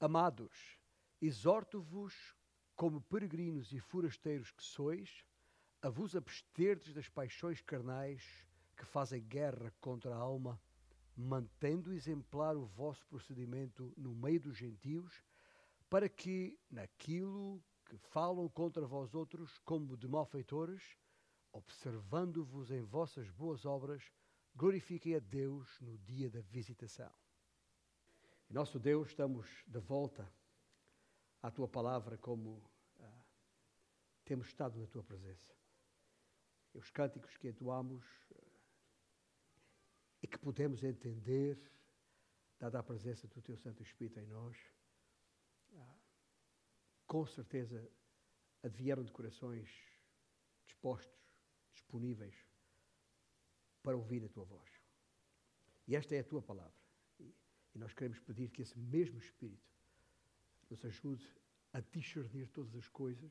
Amados, exorto-vos, como peregrinos e forasteiros que sois, a vos absterdes das paixões carnais que fazem guerra contra a alma, mantendo exemplar o vosso procedimento no meio dos gentios, para que, naquilo que falam contra vós outros como de malfeitores, observando-vos em vossas boas obras, glorifiquem a Deus no dia da visitação. Nosso Deus, estamos de volta à tua palavra como ah, temos estado na tua presença. E os cânticos que entoamos ah, e que podemos entender, dada a presença do teu Santo Espírito em nós, ah, com certeza advieram de corações dispostos, disponíveis para ouvir a tua voz. E esta é a tua palavra. E nós queremos pedir que esse mesmo Espírito nos ajude a discernir todas as coisas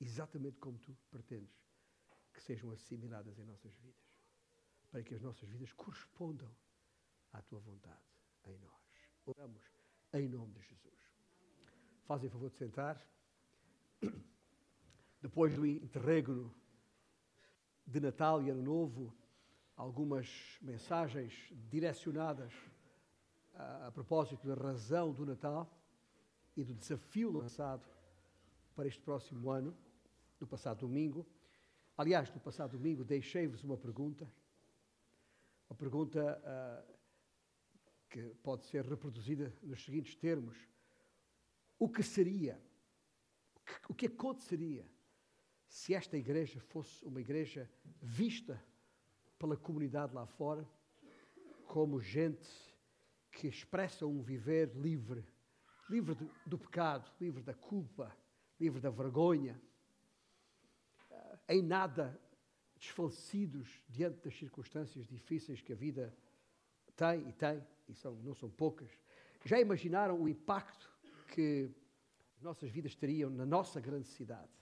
exatamente como tu pretendes que sejam assimiladas em nossas vidas, para que as nossas vidas correspondam à tua vontade em nós. Oramos em nome de Jesus. Fazem favor de sentar. Depois do interregno de Natal e Ano Novo, algumas mensagens direcionadas a, a propósito da razão do Natal e do desafio lançado para este próximo ano, no passado domingo. Aliás, no passado domingo deixei-vos uma pergunta, uma pergunta uh, que pode ser reproduzida nos seguintes termos: O que seria, o que, aconteceria se esta igreja fosse uma igreja vista pela comunidade lá fora como gente que expressa um viver livre, livre do, do pecado, livre da culpa, livre da vergonha, em nada desfalecidos diante das circunstâncias difíceis que a vida tem e tem, e são, não são poucas. Já imaginaram o impacto que as nossas vidas teriam na nossa grande cidade?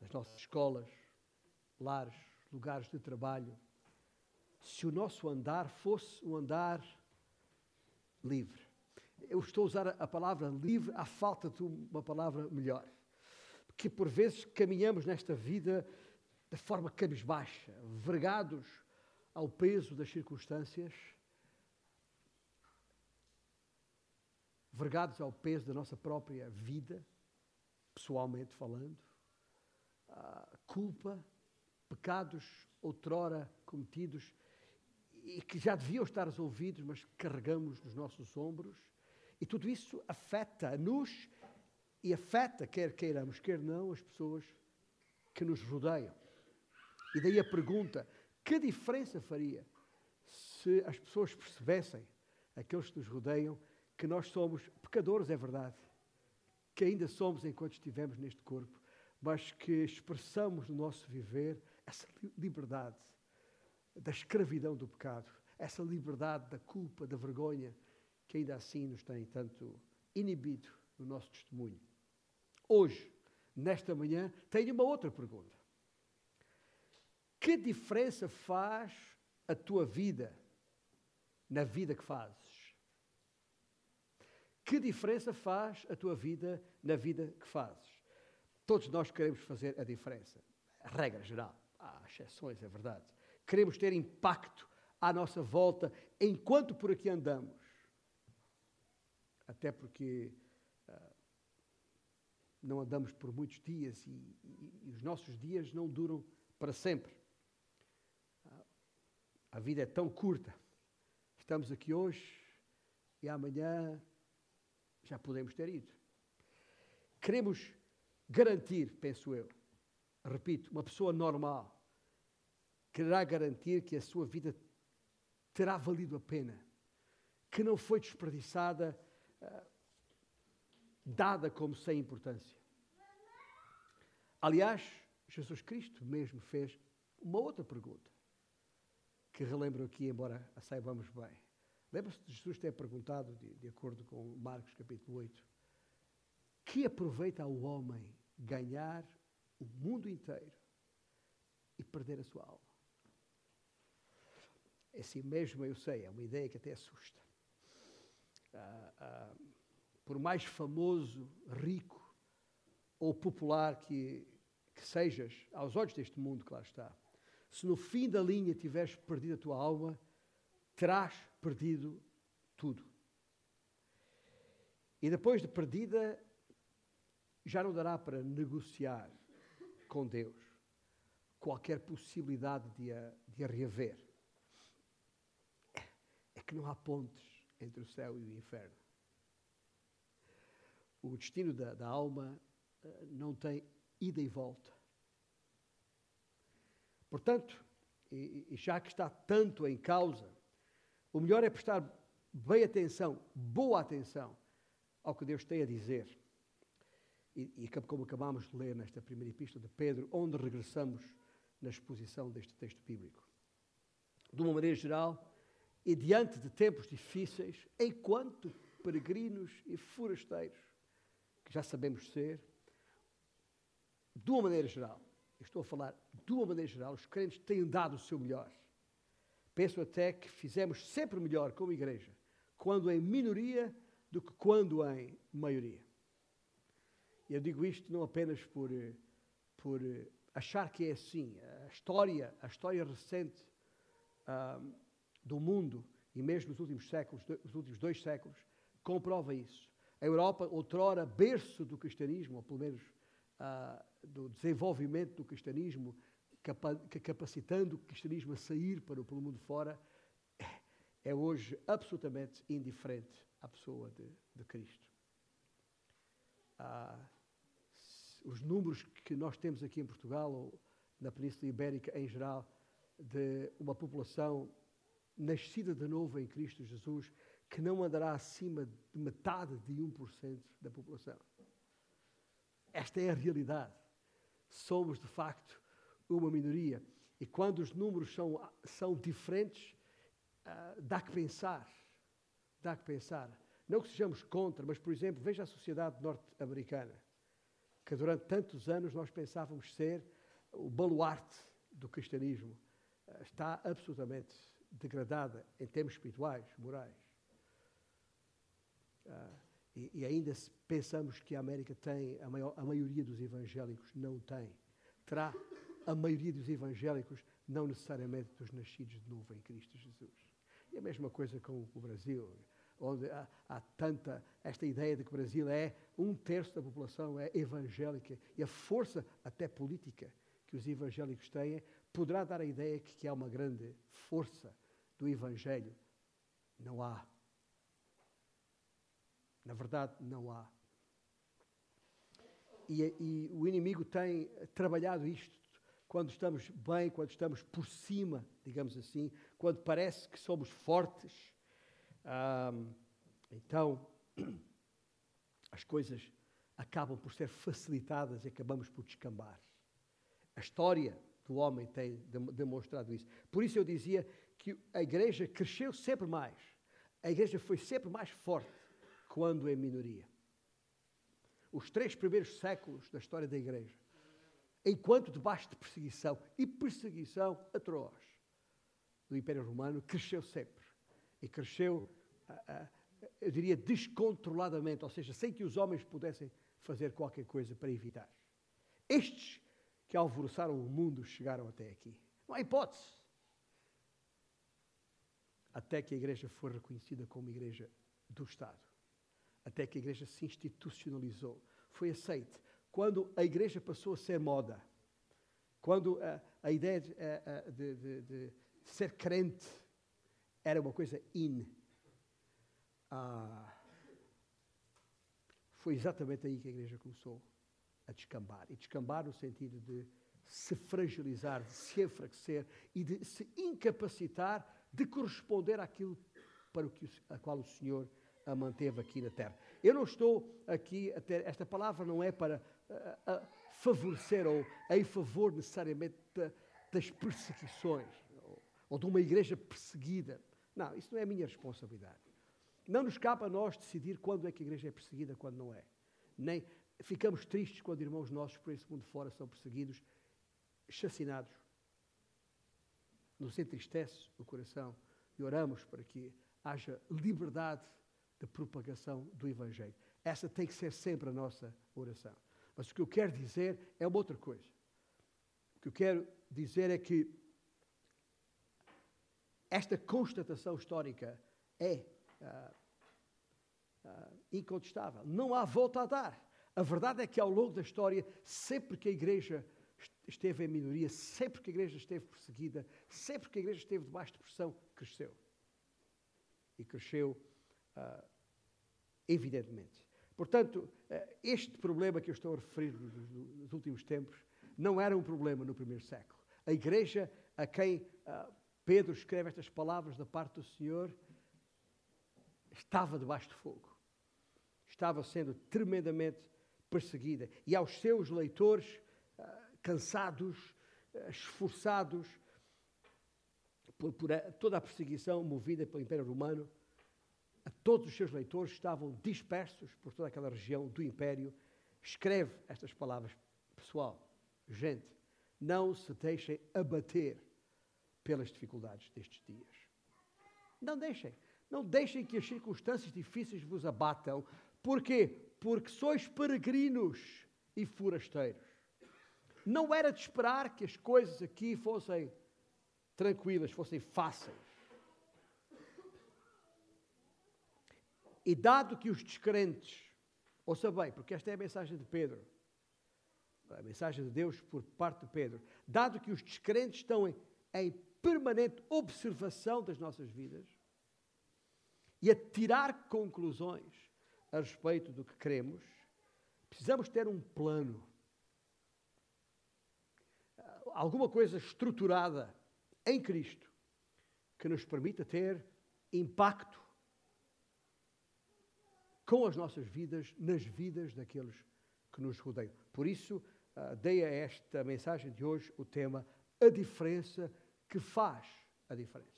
Nas nossas escolas, lares, lugares de trabalho, se o nosso andar fosse um andar livre. Eu estou a usar a palavra livre à falta de uma palavra melhor. Porque por vezes caminhamos nesta vida de forma cabisbaixa, vergados ao peso das circunstâncias, vergados ao peso da nossa própria vida, pessoalmente falando, culpa, pecados outrora cometidos e que já deviam estar resolvidos, mas carregamos nos nossos ombros. E tudo isso afeta-nos e afeta, quer queiramos, quer não, as pessoas que nos rodeiam. E daí a pergunta: que diferença faria se as pessoas percebessem, aqueles que nos rodeiam, que nós somos pecadores, é verdade, que ainda somos enquanto estivemos neste corpo, mas que expressamos no nosso viver essa liberdade da escravidão do pecado, essa liberdade da culpa, da vergonha, que ainda assim nos tem tanto inibido no nosso testemunho. Hoje, nesta manhã, tenho uma outra pergunta. Que diferença faz a tua vida na vida que fazes? Que diferença faz a tua vida na vida que fazes? Todos nós queremos fazer a diferença. A regra geral. Há exceções, é verdade queremos ter impacto à nossa volta enquanto por aqui andamos. Até porque uh, não andamos por muitos dias e, e, e, os nossos dias não duram para sempre. Uh, a vida é tão curta. Estamos aqui hoje e amanhã já podemos ter ido. Queremos garantir, penso eu, repito, uma pessoa normal quererá garantir que a sua vida terá valido a pena, que não foi desperdiçada, uh, dada como sem importância. Aliás, Jesus Cristo mesmo fez uma outra pergunta, que relembro aqui, embora a saibamos bem. Lembra-se de Jesus ter perguntado, de, de acordo com Marcos capítulo 8, que aproveita ao homem ganhar o mundo inteiro e perder a sua alma? É assim mesmo, eu sei, é uma ideia que até assusta. Ah, ah, por mais famoso, rico ou popular que, que sejas, aos olhos deste mundo, claro está, se no fim da linha tiveres perdido a tua alma, terás perdido tudo. E depois de perdida, já não dará para negociar com Deus qualquer possibilidade de a, de a reaver. Que não há pontes entre o céu e o inferno. O destino da, da alma uh, não tem ida e volta. Portanto, e, e já que está tanto em causa, o melhor é prestar bem atenção, boa atenção, ao que Deus tem a dizer. E, e como acabámos de ler nesta primeira epístola de Pedro, onde regressamos na exposição deste texto bíblico. De uma maneira geral, e diante de tempos difíceis, enquanto peregrinos e forasteiros, que já sabemos ser, de uma maneira geral, estou a falar de uma maneira geral, os crentes têm dado o seu melhor. Penso até que fizemos sempre melhor como igreja, quando em minoria do que quando em maioria. E eu digo isto não apenas por, por achar que é assim. A história, a história recente um, do mundo, e mesmo nos últimos séculos, os últimos dois séculos, comprova isso. A Europa, outrora berço do cristianismo, ou pelo menos uh, do desenvolvimento do cristianismo, capa capacitando o cristianismo a sair para o, mundo fora, é hoje absolutamente indiferente à pessoa de, de Cristo. Uh, os números que nós temos aqui em Portugal, ou na Península Ibérica em geral, de uma população nascida de novo em Cristo Jesus, que não andará acima de metade de 1% da população. Esta é a realidade. Somos, de facto, uma minoria. E quando os números são, são diferentes, uh, dá que pensar. Dá que pensar. Não que sejamos contra, mas, por exemplo, veja a sociedade norte-americana que durante tantos anos nós pensávamos ser o baluarte do cristianismo, eh, está absolutamente degradada em termos espirituais, morais. Uh, e, e, ainda se pensamos que a América tem, a, maior, a maioria dos evangélicos não tem. Terá a maioria dos evangélicos, não necessariamente dos nascidos de novo em Cristo Jesus. E a mesma coisa com o Brasil onde há, há, tanta esta ideia de que o Brasil é um terço da população é evangélica e a força até política que os evangélicos têm poderá dar a ideia que, que há uma grande força do evangelho. Não há. Na verdade, não há. E, e o inimigo tem trabalhado isto quando estamos bem, quando estamos por cima, digamos assim, quando parece que somos fortes então, as coisas acabam por ser facilitadas e acabamos por descambar. A história do homem tem demonstrado isso. Por isso eu dizia que a igreja cresceu sempre mais. A igreja foi sempre mais forte quando em minoria. Os três primeiros séculos da história da igreja, enquanto debaixo de perseguição e perseguição atroz do Império Romano, cresceu sempre e cresceu, eu diria, descontroladamente, ou seja, sem que os homens pudessem fazer qualquer coisa para evitar. Estes que alvoroçaram o mundo chegaram até aqui. Não há hipótese. Até que a igreja foi reconhecida como igreja do Estado. Até que a igreja se institucionalizou. Foi aceite. Quando a igreja passou a ser moda. Quando a, a ideia de, de, de, de ser crente era uma coisa in. Ah, foi exatamente aí que a igreja começou a descambar. E descambar no sentido de se fragilizar, de se enfraquecer e de se incapacitar de corresponder àquilo para o que, a qual o Senhor a manteve aqui na terra. Eu não estou aqui a ter, esta palavra não é para a, a favorecer ou em favor necessariamente das perseguições ou, ou de uma igreja perseguida. Não, isso não é a minha responsabilidade. Não nos cabe a nós decidir quando é que a igreja é perseguida, quando não é. Nem ficamos tristes quando irmãos nossos por esse mundo fora são perseguidos, chacinados. Nos entristece o coração e oramos para que haja liberdade de propagação do Evangelho. Essa tem que ser sempre a nossa oração. Mas o que eu quero dizer é uma outra coisa. O que eu quero dizer é que esta constatação histórica é uh, uh, incontestável. Não há volta a dar. A verdade é que ao longo da história, sempre que a igreja esteve em minoria, sempre que a igreja esteve perseguida, sempre que a igreja esteve debaixo de pressão, cresceu. E cresceu uh, evidentemente. Portanto, uh, este problema que eu estou a referir nos, nos, últimos tempos não era um problema no primeiro século. A igreja a quem uh, Pedro escreve estas palavras da parte do Senhor estava debaixo de fogo. Estava sendo tremendamente perseguida. E aos seus leitores, cansados, uh, esforçados por, por a, toda a perseguição movida pelo Império Romano, a todos os seus leitores estavam dispersos por toda aquela região do Império. Escreve estas palavras, pessoal, gente, não se deixem abater pelas dificuldades destes dias. Não deixem. Não deixem que as circunstâncias difíceis vos abatam. Porquê? Porque sois peregrinos e forasteiros. Não era de esperar que as coisas aqui fossem tranquilas, fossem fáceis. E dado que os descrentes, ouça bem, porque esta é a mensagem de Pedro, a mensagem de Deus por parte de Pedro, dado que os descrentes estão em, em permanente observação das nossas vidas e a tirar conclusões a respeito do que queremos, precisamos ter um plano, alguma coisa estruturada em Cristo que nos permita ter impacto com as nossas vidas, nas vidas daqueles que nos rodeiam. Por isso, uh, dei a esta mensagem de hoje o tema A diferença que faz a diferença.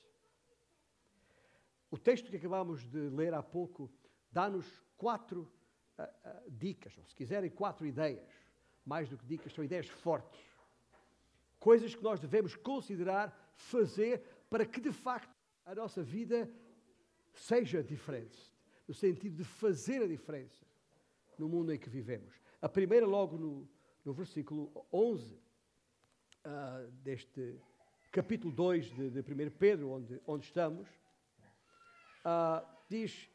O texto que acabamos de ler há pouco dá-nos quatro uh, uh, dicas, ou se quiserem, quatro ideias. Mais do que dicas, são ideias fortes. Coisas que nós devemos considerar fazer para que, de facto, a nossa vida seja diferente. No sentido de fazer a diferença no mundo em que vivemos. A primeira, logo no, no versículo 11 uh, ah, deste capítulo 2 de, de 1 Pedro, onde, onde estamos, uh, diz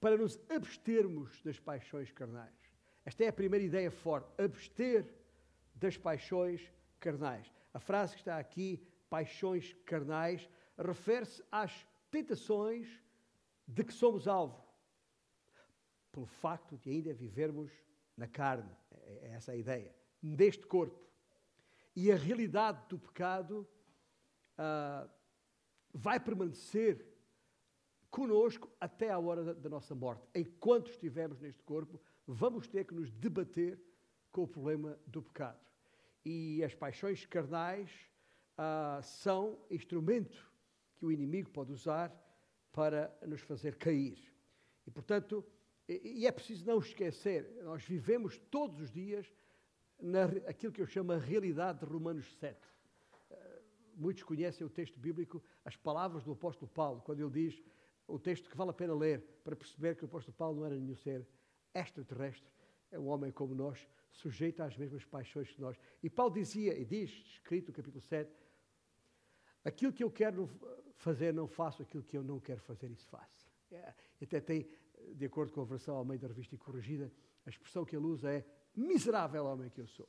para nos abstermos das paixões carnais. Esta é a primeira ideia forte, abster das paixões carnais. A frase que está aqui, paixões carnais, refere-se às tentações de que somos alvo, pelo facto de ainda vivermos na carne, é, é essa a ideia, deste corpo. E a realidade do pecado uh, vai permanecer conosco até à hora da nossa morte. Enquanto estivermos neste corpo, vamos ter que nos debater com o problema do pecado. E as paixões carnais uh, são instrumento que o inimigo pode usar para nos fazer cair. E, portanto, e, é preciso não esquecer, nós vivemos todos os dias na, aquilo que eu chamo a realidade de Romanos 7. Uh, ah, muitos conhecem o texto bíblico, as palavras do apóstolo Paulo, quando ele diz o texto que vale a pena ler para perceber que o apóstolo Paulo não era nenhum ser extraterrestre, é um homem como nós, sujeito às mesmas paixões que nós. E Paulo dizia, e diz, escrito no capítulo 7, aquilo que eu quero fazer não faço, aquilo que eu não quero fazer, isso faço. É, até tem, de acordo com a versão ao meio da revista e corrigida, a expressão que ele usa é miserável homem que eu sou.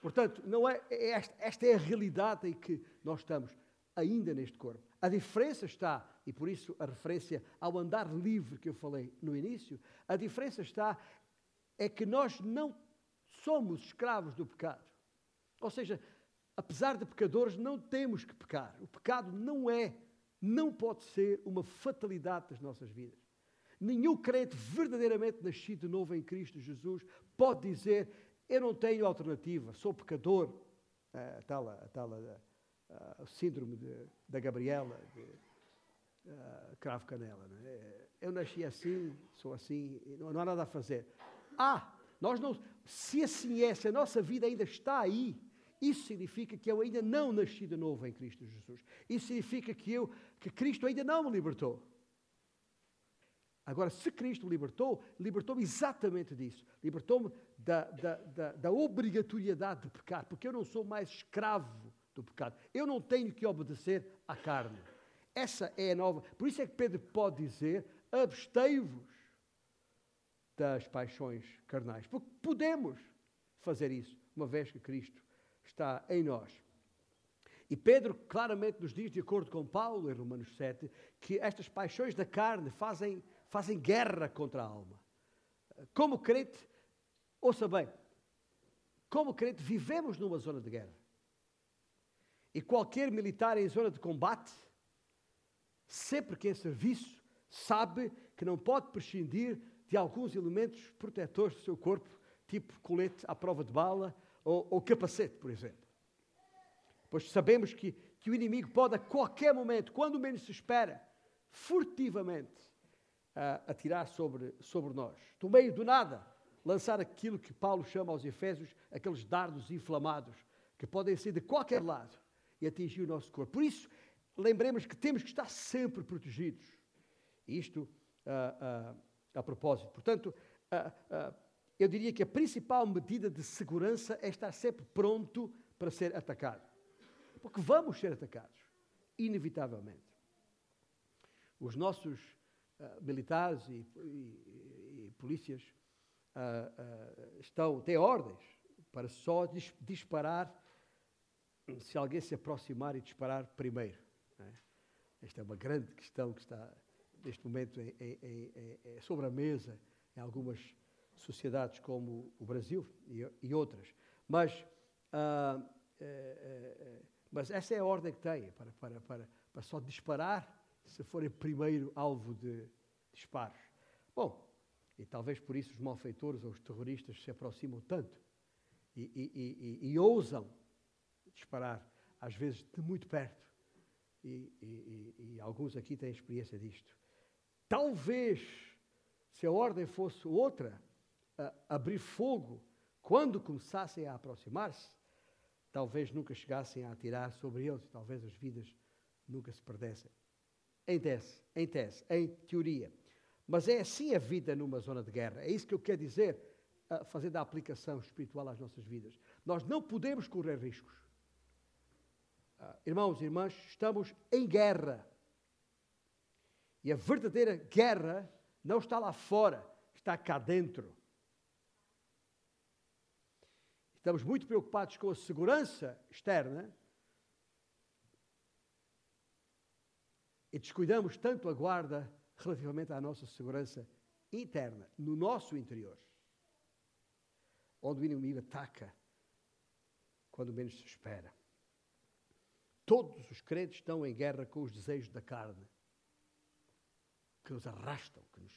Portanto, não é, é esta, esta é a realidade em que nós estamos ainda neste corpo. A diferença está, e por isso a referência ao andar livre que eu falei no início, a diferença está é que nós não somos escravos do pecado. Ou seja, apesar de pecadores, não temos que pecar. O pecado não é, não pode ser uma fatalidade das nossas vidas. Nenhum crente verdadeiramente nascido de novo em Cristo Jesus pode dizer: Eu não tenho alternativa, sou pecador. A tal, a tal a, o síndrome de, da Gabriela, de uh, Cravo Canela. É? Eu nasci assim, sou assim, não, não há nada a fazer. Ah, nós não, se assim é, se a nossa vida ainda está aí, isso significa que eu ainda não nasci de novo em Cristo Jesus. Isso significa que eu, que Cristo ainda não me libertou. Agora, se Cristo me libertou, libertou-me exatamente disso. Libertou-me da, da, da, da, obrigatoriedade de pecar, porque eu não sou mais escravo do pecado. Eu não tenho que obedecer à carne. Essa é a nova. Por isso é que Pedro pode dizer: abstei-vos das paixões carnais. Porque podemos fazer isso, uma vez que Cristo está em nós. E Pedro claramente nos diz, de acordo com Paulo em Romanos 7, que estas paixões da carne fazem, fazem guerra contra a alma. Como crente, ouça bem, como crente, vivemos numa zona de guerra. E qualquer militar em zona de combate, sempre que em serviço, sabe que não pode prescindir de alguns elementos protetores do seu corpo, tipo colete à prova de bala ou, ou capacete, por exemplo. Pois sabemos que, que o inimigo pode a qualquer momento, quando menos se espera, furtivamente uh, atirar sobre, sobre nós. Do meio do nada, lançar aquilo que Paulo chama aos Efésios, aqueles dardos inflamados, que podem ser de qualquer lado e atingir o nosso corpo. Por isso, lembremos que temos que estar sempre protegidos. Isto uh, uh, a propósito. Portanto, eu diria que a principal medida de segurança é estar sempre pronto para ser atacado. Porque vamos ser atacados, inevitavelmente. Os nossos uh, militares e, e, e polícias uh, uh, estão, têm ordens para só dis disparar se alguém se aproximar e disparar primeiro. É? Esta é uma grande questão que está neste momento em, sobre a mesa em algumas sociedades como o Brasil e, e outras. Mas uh, mas essa é a ordem que tem, para, para, para, para só disparar se forem primeiro alvo de disparos. Bom, e talvez por isso os malfeitores ou os terroristas se aproximam tanto e, e, e, e ousam disparar, às vezes de muito perto. E, alguns aqui têm experiência disto. Talvez, se a ordem fosse outra, abrir fogo quando começassem a aproximar-se, talvez nunca chegassem a atirar sobre eles, talvez as vidas nunca se perdessem. Em tese, em tese, em teoria. Mas é assim a vida numa zona de guerra. É isso que eu quero dizer, fazendo a aplicação espiritual às nossas vidas. Nós não podemos correr riscos. Uh, irmãos e irmãs, estamos em guerra. E a verdadeira guerra não está lá fora, está cá dentro. estamos muito preocupados com a segurança externa e descuidamos tanto a guarda relativamente à nossa segurança interna, no nosso interior, onde o inimigo ataca quando menos se espera. Todos os crentes estão em guerra com os desejos da carne, que nos arrastam, que nos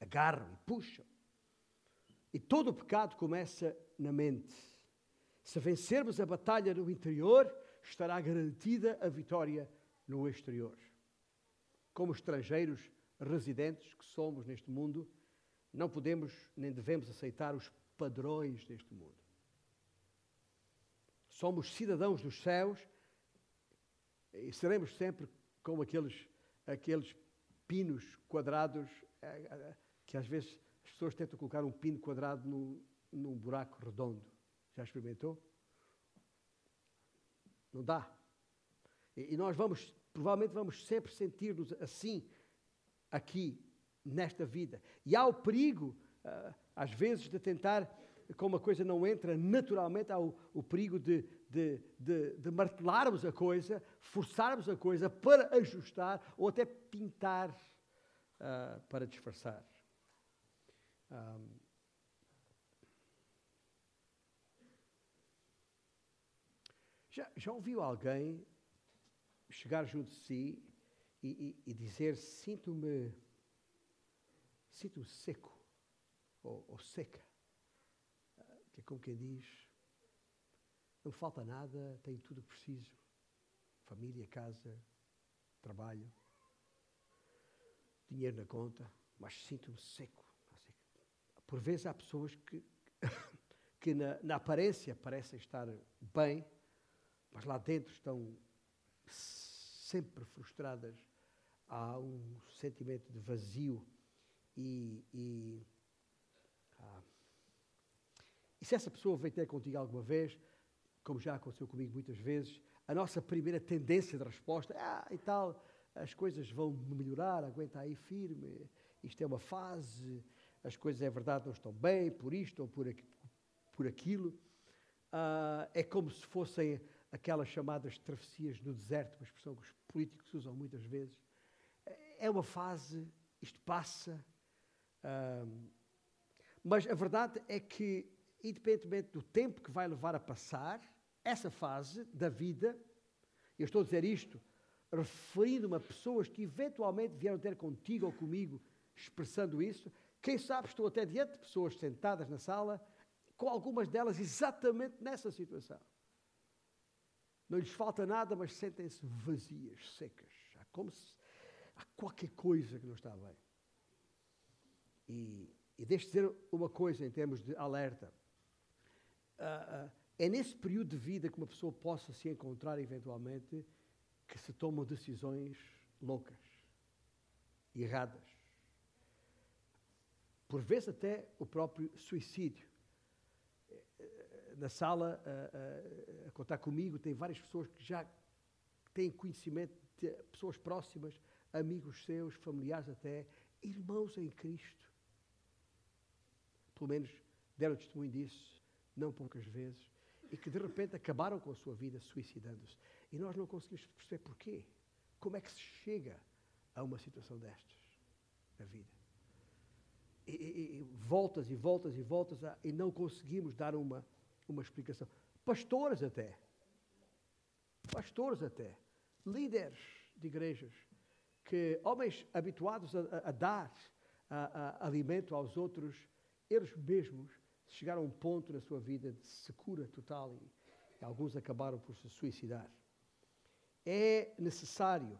agarram e puxam. E todo o pecado começa na mente. Se vencermos a batalha no interior, estará garantida a vitória no exterior. Como estrangeiros residentes que somos neste mundo, não podemos nem devemos aceitar os padrões deste mundo. Somos cidadãos dos céus e seremos sempre como aqueles, aqueles pinos quadrados eh, eh, que às vezes as pessoas tentam colocar um pino quadrado no, num buraco redondo. Já experimentou? Não dá. E, e nós vamos, provavelmente vamos sempre sentir-nos assim, aqui, nesta vida. E há o perigo, uh, às vezes, de tentar, como a coisa não entra naturalmente, há o, o perigo de, de, de, de, martelarmos a coisa, forçarmos a coisa para ajustar ou até pintar uh, para disfarçar. Um, Já, já ouviu alguém chegar junto de si e, e, e dizer: Sinto-me sinto seco ou, ou seca? Que é como quem diz: Não falta nada, tenho tudo o que preciso: família, casa, trabalho, dinheiro na conta, mas sinto-me seco. Por vezes há pessoas que, que na, na aparência parecem estar bem mas lá dentro estão sempre frustradas. Há um sentimento de vazio e, e, ah, e se essa pessoa veio ter contigo alguma vez, como já aconteceu comigo muitas vezes, a nossa primeira tendência de resposta é, ah, e tal, as coisas vão melhorar, aguenta aí firme, isto é uma fase, as coisas é verdade não estão bem, por isto ou por, aqui, por aquilo. Uh, é como se fossem aquelas chamadas travessias no deserto, uma expressão que os políticos usam muitas vezes. É uma fase, isto passa. Uh, mas a verdade é que, independentemente do tempo que vai levar a passar, essa fase da vida, eu estou a dizer isto referindo-me a pessoas que eventualmente vieram ter contigo ou comigo expressando isso. Quem sabe estou até diante de pessoas sentadas na sala, com algumas delas exatamente nessa situação. Não lhes falta nada, mas sentem-se vazias, secas. Há como se há qualquer coisa que não está bem. E, e deixe dizer uma coisa em termos de alerta. Uh, uh, é nesse período de vida que uma pessoa possa se encontrar eventualmente que se tomam decisões loucas, erradas. Por vezes até o próprio suicídio. Na sala, a, a, a contar comigo, tem várias pessoas que já têm conhecimento de pessoas próximas, amigos seus, familiares até, irmãos em Cristo. Pelo menos deram testemunho disso, não poucas vezes, e que de repente acabaram com a sua vida suicidando-se. E nós não conseguimos perceber porquê. Como é que se chega a uma situação destas na vida? E, e, e voltas e voltas e voltas a, e não conseguimos dar uma, uma explicação. Pastores até. Pastores até. Líderes de igrejas. Que homens habituados a, a dar a, alimento aos outros, eles mesmos chegaram a um ponto na sua vida de secura total e, e alguns acabaram por se suicidar é necessário,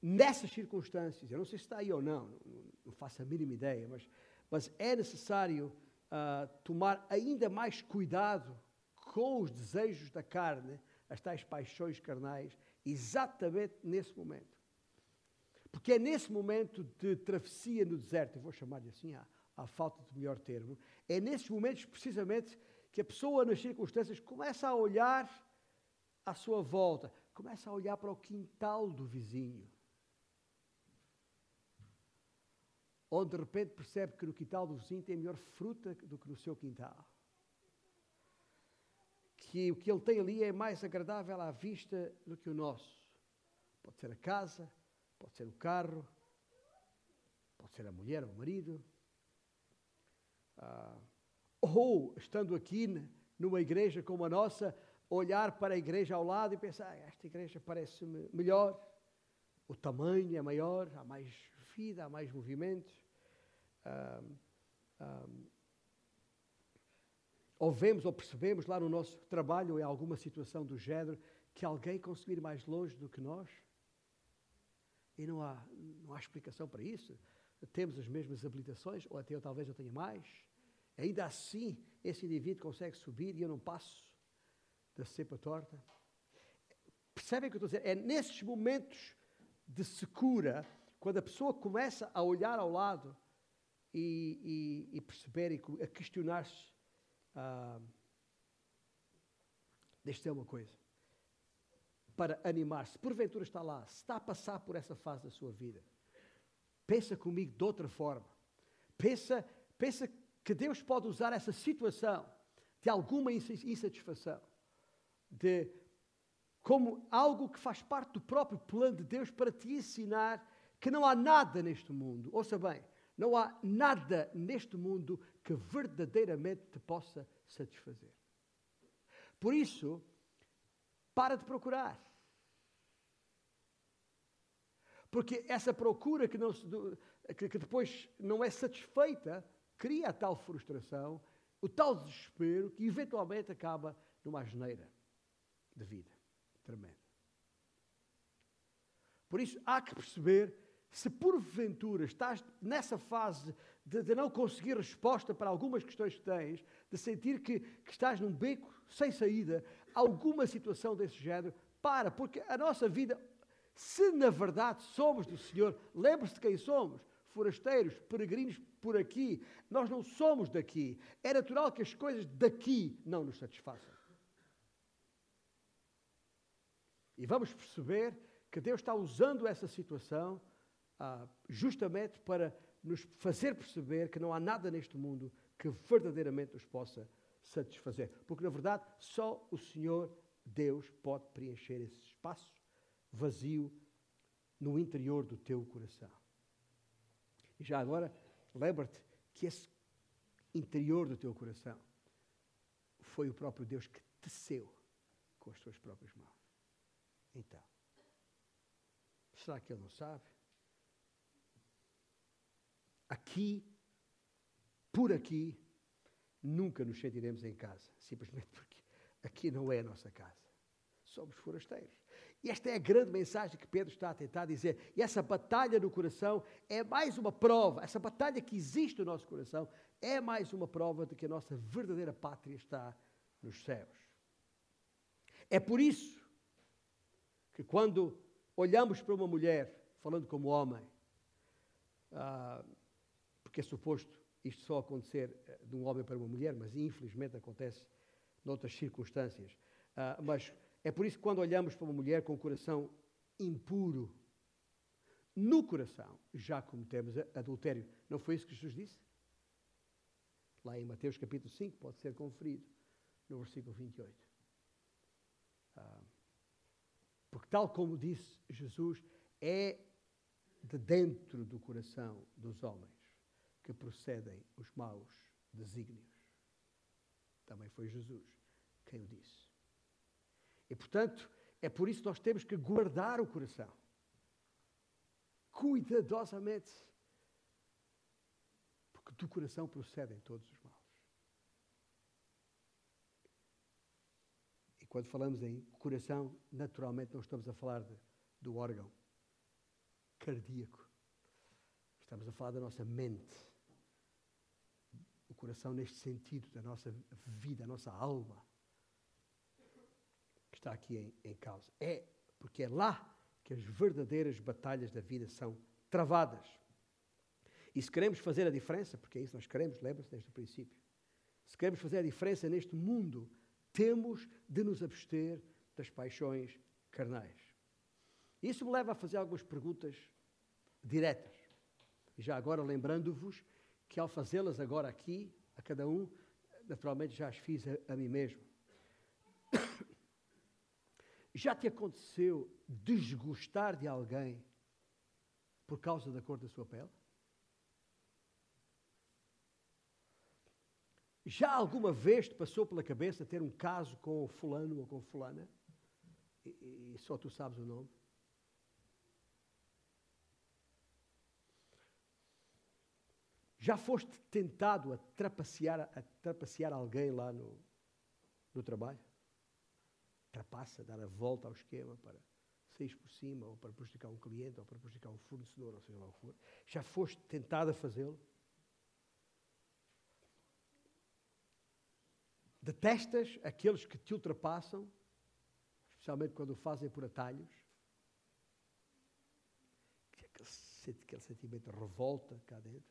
nessas circunstâncias, eu não sei se está aí ou não, não, não faço a mínima ideia, mas, mas é necessário uh, tomar ainda mais cuidado com os desejos da carne, as tais paixões carnais, exatamente nesse momento. Porque é nesse momento de travessia no deserto, eu vou chamar-lhe assim, à, à falta de melhor termo, é nesses momentos precisamente que a pessoa, nas circunstâncias, começa a olhar à sua volta, começa a olhar para o quintal do vizinho. Onde de repente percebe que no quintal do vizinho tem melhor fruta do que no seu quintal. Que o que ele tem ali é mais agradável à vista do que o nosso. Pode ser a casa, pode ser o carro, pode ser a mulher ou o marido. Ah, ou, estando aqui numa igreja como a nossa, olhar para a igreja ao lado e pensar, ah, esta igreja parece-me melhor, o tamanho é maior, há mais vida, há mais movimento. Um, um, ou vemos ou percebemos lá no nosso trabalho, em alguma situação do género, que alguém conseguiu ir mais longe do que nós. E não há, não há explicação para isso. Temos as mesmas habilitações, ou até eu, talvez eu tenha mais. Ainda assim, esse indivíduo consegue subir e eu não passo da cepa torta. Percebem o que eu estou a dizer? É nesses momentos de secura, quando a pessoa começa a olhar ao lado e, e, e perceber e a questionar-se. Ah, deixa eu uma coisa. Para animar-se, porventura está lá, está a passar por essa fase da sua vida, pensa comigo de outra forma. Pensa, pensa que Deus pode usar essa situação de alguma insatisfação de como algo que faz parte do próprio plano de Deus para te ensinar que não há nada neste mundo, ouça bem, não há nada neste mundo que verdadeiramente te possa satisfazer. Por isso, para de procurar. Porque essa procura que, não, que, que depois não é satisfeita cria a tal frustração, o tal desespero que eventualmente acaba numa asneira de vida. Tremendo. Por isso, há que perceber se porventura estás nessa fase de, de, não conseguir resposta para algumas questões que tens, de sentir que, que estás num beco sem saída, alguma situação desse género, para, porque a nossa vida Se na verdade somos do Senhor, lembre-se de quem somos. Forasteiros, peregrinos por aqui. Nós não somos daqui. É natural que as coisas daqui não nos satisfaçam. E vamos perceber que Deus está usando essa situação ah, justamente para nos fazer perceber que não há nada neste mundo que verdadeiramente nos possa satisfazer. Porque, na verdade, só o Senhor Deus pode preencher esse espaço vazio no interior do teu coração. E já agora, lembra-te que esse interior do teu coração foi o próprio Deus que teceu com as tuas próprias mãos. Então, será que ele não sabe? Aqui, por aqui, nunca nos sentiremos em casa, simplesmente porque aqui não é a nossa casa. Somos forasteiros. E esta é a grande mensagem que Pedro está a tentar dizer. E essa batalha no coração é mais uma prova, essa batalha que existe no nosso coração é mais uma prova de que a nossa verdadeira pátria está nos céus. É por isso que quando olhamos para uma mulher, falando como homem, ah, porque é suposto isto só acontecer eh, de um homem para uma mulher, mas infelizmente acontece noutras circunstâncias. Ah, mas é por isso que quando olhamos para uma mulher com o coração impuro, no coração já cometemos adultério. Não foi isso que Jesus disse? Lá em Mateus capítulo 5, pode ser conferido, no versículo 28. Ah, porque, tal como disse Jesus, é de dentro do coração dos homens que procedem os maus desígnios. Também foi Jesus quem o disse. E, portanto, é por isso que nós temos que guardar o coração. Cuidadosamente. Porque do coração procedem todos os maus. E quando falamos em coração, naturalmente não estamos a falar de, do órgão cardíaco. Estamos a falar da nossa mente. O coração, neste sentido, da nossa vida, da nossa alma está aqui em, em causa. É porque é lá que as verdadeiras batalhas da vida são travadas. E se queremos fazer a diferença, porque é isso que nós queremos, lembra-se desde o princípio, se queremos fazer a diferença neste mundo, temos de nos abster das paixões carnais. Isso me leva a fazer algumas perguntas diretas. E já agora lembrando-vos que ao fazê-las agora aqui, a cada um, naturalmente já as fiz a, a mim mesmo. Já te aconteceu desgostar de alguém por causa da cor da sua pele? Já alguma vez te passou pela cabeça ter um caso com fulano ou com fulana? E, e só tu sabes o nome? Já foste tentado a trapacear, a trapacear alguém lá no, no trabalho? Trapaça, dar a volta ao esquema para sair por cima, ou para prejudicar um cliente, ou para prejudicar um fornecedor, ou seja lá o que for. Já foste tentado a fazê-lo? Detestas aqueles que te ultrapassam, especialmente quando o fazem por atalhos? Aquele, aquele sentimento de revolta cá dentro.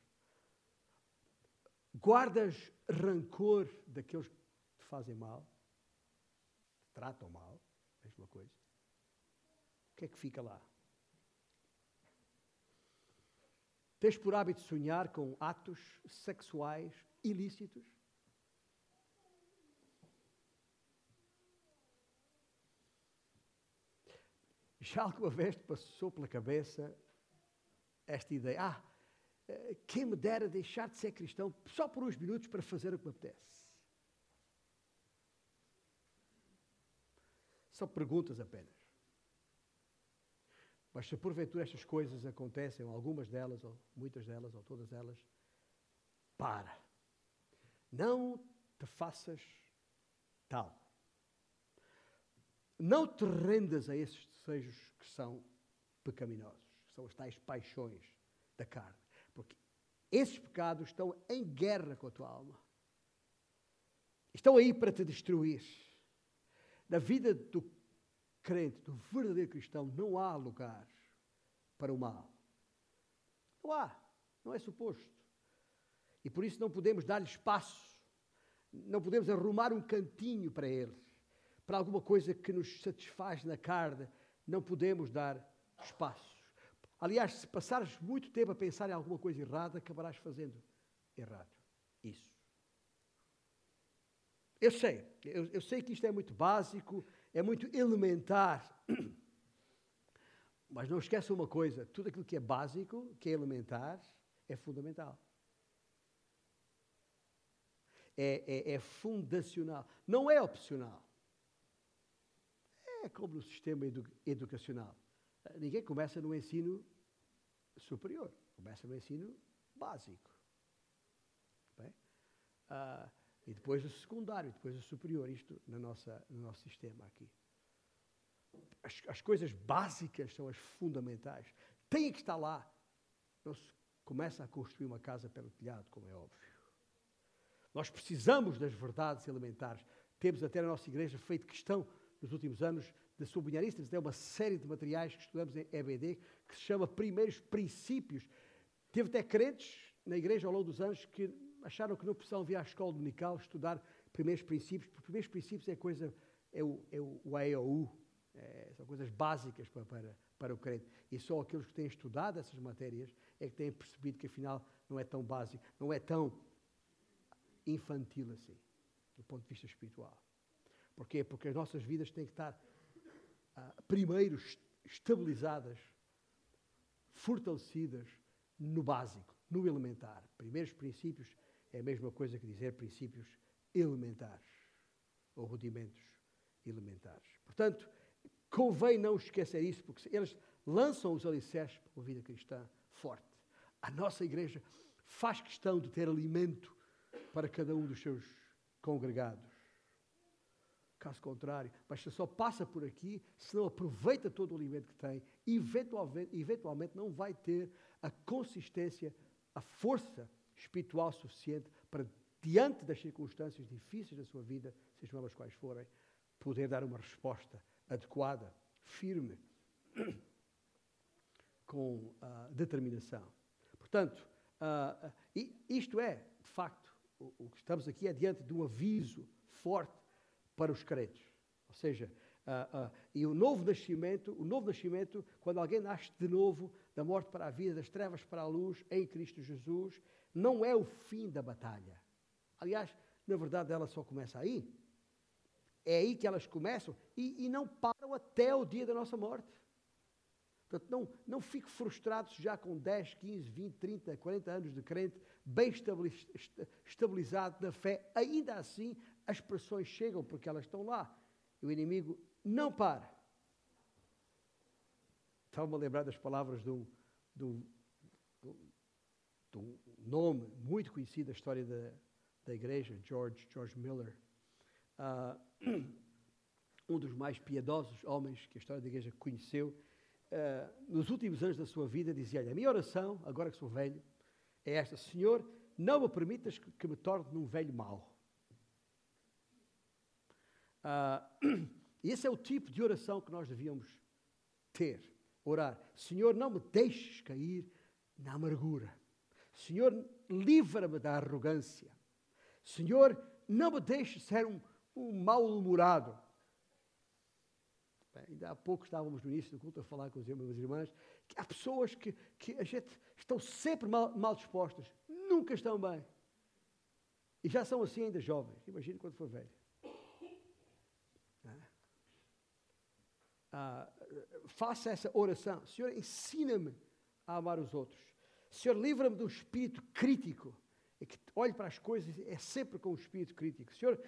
Guardas rancor daqueles que te fazem mal? Tratam mal, mesma coisa. O que é que fica lá? Tens por hábito sonhar com atos sexuais ilícitos? Já alguma vez te passou pela cabeça esta ideia? Ah, eh, quem me dera deixar de ser cristão só por uns minutos para fazer o que me apetece? São perguntas apenas. Mas se porventura estas coisas acontecem, ou algumas delas, ou muitas delas, ou todas elas, para. Não te faças tal. Não te rendas a esses desejos que são pecaminosos, que são as tais paixões da carne. Porque esses pecados estão em guerra com a tua alma. Estão aí para te destruir na vida do crente, do verdadeiro cristão, não há lugar para o mal. Não há, não é suposto. E por isso não podemos dar-lhe espaço, não podemos arrumar um cantinho para ele, para alguma coisa que nos satisfaz na carne, não podemos dar espaço. Aliás, se passares muito tempo a pensar em alguma coisa errada, acabarás fazendo errado. Isso. Eu sei, eu, eu sei que isto é muito básico, é muito elementar. Mas não esqueça uma coisa: tudo aquilo que é básico, que é elementar, é fundamental. É, é, é, fundacional. Não é opcional. É como no sistema edu educacional. Ninguém começa no ensino superior, começa no ensino básico. Bem? Ah, e depois o secundário, depois o superior, isto na nossa, no nosso sistema aqui. As, as coisas básicas são as fundamentais. Tem que estar lá. Não se começa a construir uma casa pelo telhado, como é óbvio. Nós precisamos das verdades elementares. Temos até na nossa igreja feito questão, nos últimos anos, de sublinhar isso. Temos até uma série de materiais que estudamos em EBD, que se chama Primeiros Princípios. Teve até crentes na igreja ao longo dos anos que acharam que não precisavam vir à escola dominical estudar primeiros princípios, porque primeiros princípios é coisa, é o, é o, o AEOU, é, são coisas básicas para, para, para o crente. E só aqueles que têm estudado essas matérias é que têm percebido que afinal não é tão básico, não é tão infantil assim, do ponto de vista espiritual. Porquê? Porque as nossas vidas têm que estar, uh, primeiro, estabilizadas, fortalecidas no básico, no elementar. Primeiros princípios é a mesma coisa que dizer princípios elementares ou rudimentos elementares. Portanto, convém não esquecer isso, porque eles lançam os alicerces para uma vida cristã forte. A nossa igreja faz questão de ter alimento para cada um dos seus congregados. Caso contrário, basta só passa por aqui, se não aproveita todo o alimento que tem, eventualmente, eventualmente não vai ter a consistência, a força espiritual suficiente para, diante das circunstâncias difíceis da sua vida, sejam elas quais forem, poder dar uma resposta adequada, firme, com uh, determinação. Portanto, uh, isto é, de facto, o, o, que estamos aqui é diante de um aviso forte para os crentes. Ou seja, uh, e o novo nascimento, o novo nascimento, quando alguém nasce de novo, da morte para a vida, das trevas para a luz, em Cristo Jesus, não é o fim da batalha. Aliás, na verdade, ela só começa aí. É aí que elas começam e, e não param até o dia da nossa morte. Portanto, não, não fique frustrado já com 10, 15, 20, 30, 40 anos de crente, bem estabilizado na fé, ainda assim as pressões chegam porque elas estão lá. E o inimigo não para. Estava-me a lembrar das palavras de um, de um, de um nome muito conhecido da história da, da igreja, George, George Miller. Uh, um dos mais piedosos homens que a história da igreja conheceu. Uh, nos últimos anos da sua vida, dizia-lhe: A minha oração, agora que sou velho, é esta: Senhor, não me permitas que, me torne num velho mau. Uh, esse é o tipo de oração que nós devíamos ter, orar. Senhor, não me deixes cair na amargura. Senhor, livra-me da arrogância. Senhor, não me deixes ser um, um mal-humorado. Ainda há pouco estávamos no início do culto a falar com os irmãos e irmãs que há pessoas que, que a gente estão sempre mal, mal dispostas, nunca estão bem. E já são assim ainda jovens. Imagine quando for velho. Ah, faça essa oração. Senhor, ensina-me a amar os outros. Senhor, livra-me do espírito crítico. É que olhe para as coisas, é sempre com o espírito crítico. Senhor,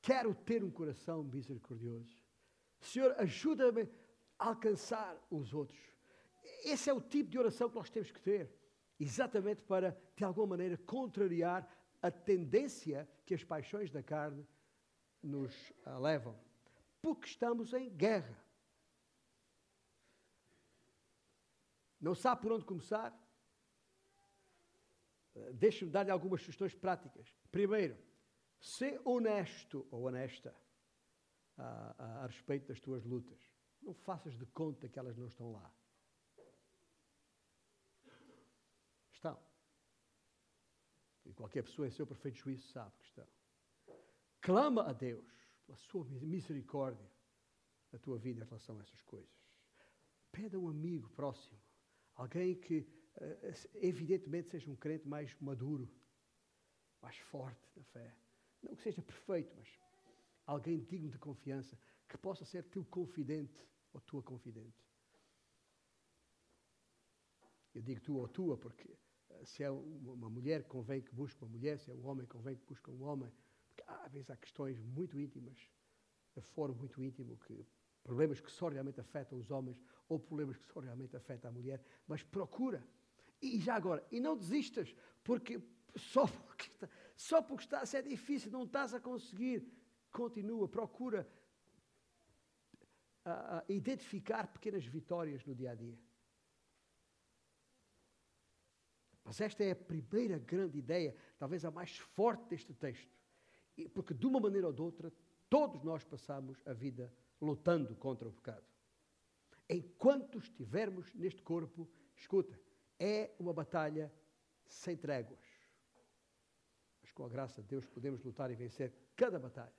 quero ter um coração misericordioso. Senhor, ajuda-me a alcançar os outros. Esse é o tipo de oração que nós temos que ter, exatamente para, de alguma maneira, contrariar a tendência que as paixões da carne nos levam. Porque estamos em guerra. Não sabe por onde começar? Eh, deixe-me dar-lhe algumas sugestões práticas. Primeiro, ser honesto ou honesta a, a, a respeito das tuas lutas. Não faças de conta que elas não estão lá. Estão. E qualquer pessoa em seu perfeito juízo sabe que estão. Clama a Deus pela sua misericórdia na tua vida em relação a essas coisas. Pede a um amigo próximo, alguém que eh, evidentemente seja um crente mais maduro, mais forte na fé. Não que seja perfeito, mas alguém digno de confiança, que possa ser teu confidente ou tua confidente. Eu digo tu ou tua porque eh, se é uma mulher, convém que busque uma mulher, se é um homem, convém que busque um homem. Às vezes há questões muito íntimas, de foro muito íntimo, que, problemas que só realmente afetam os homens ou problemas que só realmente afetam a mulher, mas procura. E já agora, e não desistas, porque só porque está, só porque está a ser difícil, não estás a conseguir, continua, procura a identificar pequenas vitórias no dia a dia. Mas esta é a primeira grande ideia, talvez a mais forte deste texto. Porque de uma maneira ou de outra, todos nós passamos a vida lutando contra o pecado. Enquanto estivermos neste corpo, escuta, é uma batalha sem tréguas. Mas com a graça de Deus podemos lutar e vencer cada batalha.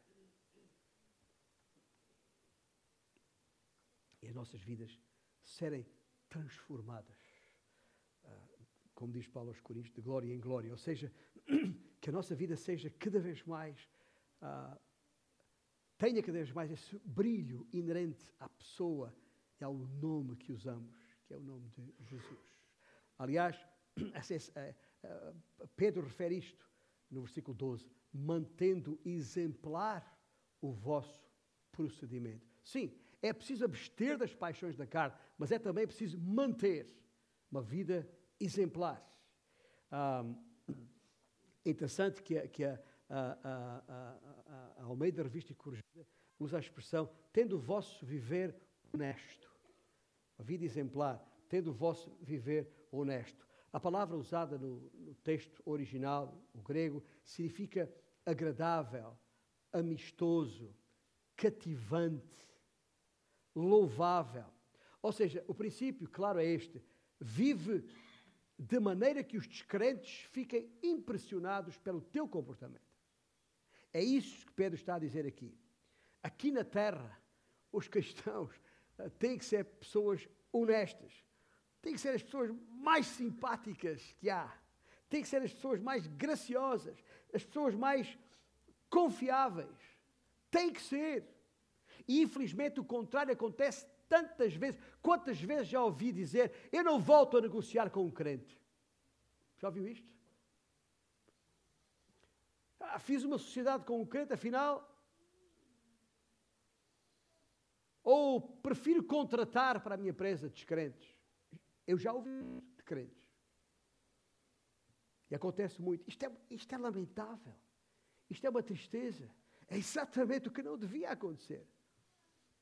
E as nossas vidas serem transformadas como diz Paulo aos Coríntios, de glória em glória. Ou seja, que a nossa vida seja cada vez mais, uh, tenha cada vez mais esse brilho inerente à pessoa e ao nome que usamos, que é o nome de Jesus. Aliás, eh, eh, Pedro refere isto no versículo 12: mantendo exemplar o vosso procedimento. Sim, é preciso abster das paixões da carne, mas é também preciso manter uma vida exemplar. Um, interessante que, a, que a, a, a, Almeida Revista e Corrigida usa a expressão tendo o vosso viver honesto. A vida exemplar, tendo o vosso viver honesto. A palavra usada no, no texto original, o grego, significa agradável, amistoso, cativante, louvável. Ou seja, o princípio, claro, é este: vive de maneira que os descrentes fiquem impressionados pelo teu comportamento. É isso que Pedro está a dizer aqui. Aqui na terra, os cristãos eh, têm que ser pessoas honestas, têm que ser as pessoas mais simpáticas que há, têm que ser as pessoas mais graciosas, as pessoas mais confiáveis. Tem que ser. E infelizmente o contrário acontece tantas vezes, quantas vezes já ouvi dizer, eu não volto a negociar com um crente. Já ouviu isto? Ah, fiz uma sociedade com um crente, afinal. Ou prefiro contratar para a minha empresa descrentes. Eu já ouvi de crentes. E acontece muito. Isto é, isto é lamentável. Isto é uma tristeza. É exatamente o que não devia acontecer.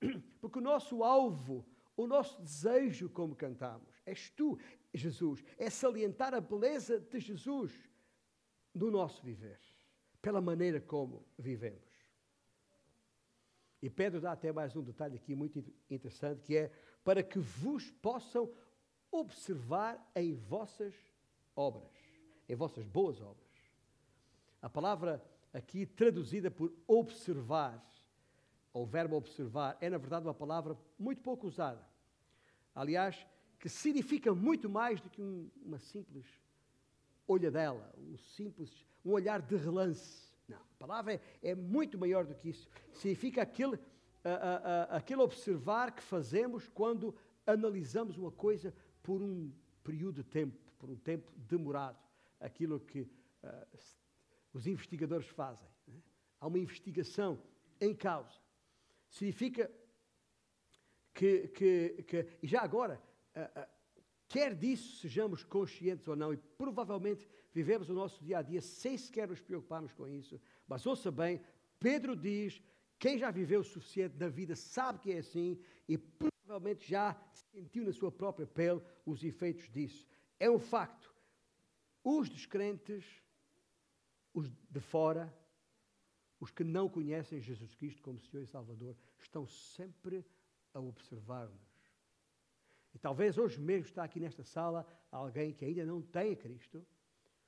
Porque o nosso alvo, o nosso desejo, como cantamos, és tu, Jesus, é salientar a beleza de Jesus no nosso viver, pela maneira como vivemos. E Pedro dá até mais um detalhe aqui muito interessante, que é para que vos possam observar em vossas obras, em vossas boas obras. A palavra aqui traduzida por observar o verbo observar, é na verdade uma palavra muito pouco usada. Aliás, que significa muito mais do que um, uma simples olhadela, um simples, um olhar de relance. Não, a palavra é, é muito maior do que isso. Significa aquele, aquele observar que fazemos quando analisamos uma coisa por um período de tempo, por um tempo demorado. Aquilo que uh, os investigadores fazem. Né? Há uma investigação em causa significa que, que, que e já agora, uh, uh, quer disso sejamos conscientes ou não, e provavelmente vivemos o nosso dia a dia sem sequer nos preocuparmos com isso, mas ouça bem, Pedro diz: quem já viveu o suficiente na vida sabe que é assim e provavelmente já sentiu na sua própria pele os efeitos disso. É um facto. Os descrentes, os de fora, os que não conhecem Jesus Cristo como Senhor e Salvador, estão sempre a observar-nos. E talvez hoje mesmo está aqui nesta sala alguém que ainda não tem Cristo,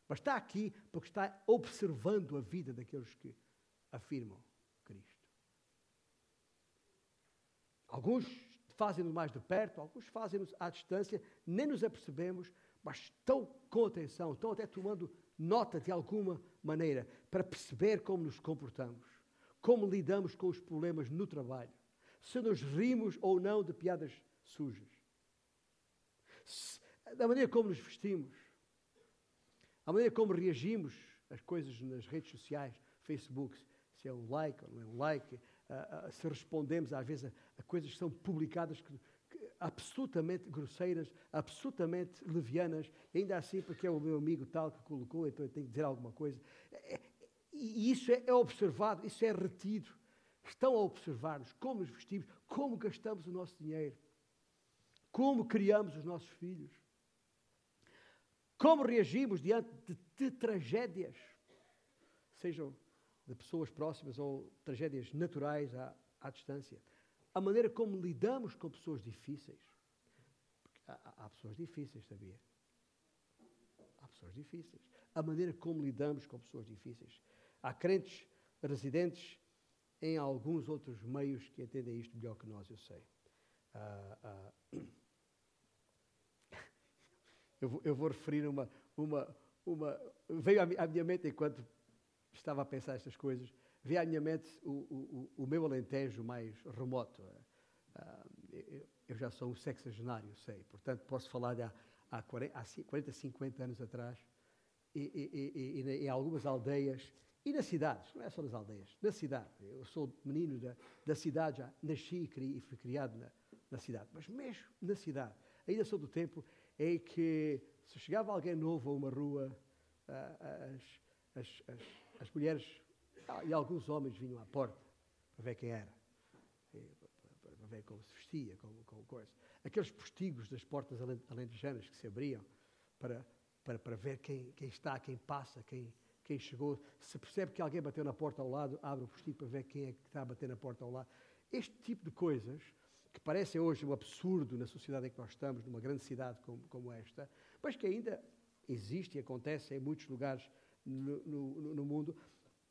mas está aqui porque está observando a vida daqueles que afirmam Cristo. Alguns fazem-no mais de perto, alguns fazem-nos à distância, nem nos apercebemos, mas estão com atenção, estão até tomando nota de alguma maneira para perceber como nos comportamos, como lidamos com os problemas no trabalho, se nos rimos ou não de piadas sujas, se, da maneira como nos vestimos, a maneira como reagimos às coisas nas redes sociais, Facebook, se é um like ou não é um like, se respondemos às vezes a, a coisas que são publicadas que, absolutamente grosseiras, absolutamente levianas, ainda assim porque é o meu amigo tal que colocou, então eu tenho que dizer alguma coisa. É, é, e isso é, é observado, isso é retido. Estão a observar-nos como nos vestimos, como gastamos o nosso dinheiro, como criamos os nossos filhos, como reagimos diante de, de tragédias, sejam de pessoas próximas ou tragédias naturais à, à distância a maneira como lidamos com pessoas difíceis. Há, há, pessoas difíceis, sabia? Há pessoas difíceis. A maneira como lidamos com pessoas difíceis. Há crentes residentes em alguns outros meios que entendem isto melhor que nós, eu sei. Ah, ah, eu, vou, eu, vou, referir uma, uma, uma. Veio à minha mente enquanto estava a pensar estas coisas veio à minha mente o, o, o meu Alentejo mais remoto. Uh, eu já sou um sexagenário, sei, portanto posso falar de há, há 40, 50 anos atrás, e, e, e, em algumas aldeias, e nas cidades, não é só nas aldeias, na cidade. Eu sou menino da, da cidade, já nasci e fui criado na, na cidade, mas mesmo na cidade, ainda sou do tempo em que se chegava alguém novo a uma rua, uh, as, as, as, as mulheres ah, e alguns homens vinham à porta para ver quem era, para ver como se vestia, como, como coisa. Aqueles postigos das portas alentejanas que se abriam para, para, para ver quem, quem está, quem passa, quem, quem chegou. Se percebe que alguém bateu na porta ao lado, abre o postigo para ver quem é que está a bater na porta ao lado. Este tipo de coisas, que parecem hoje um absurdo na sociedade em que nós estamos, numa grande cidade como, como esta, mas que ainda existe e acontece em muitos lugares no, no, no mundo,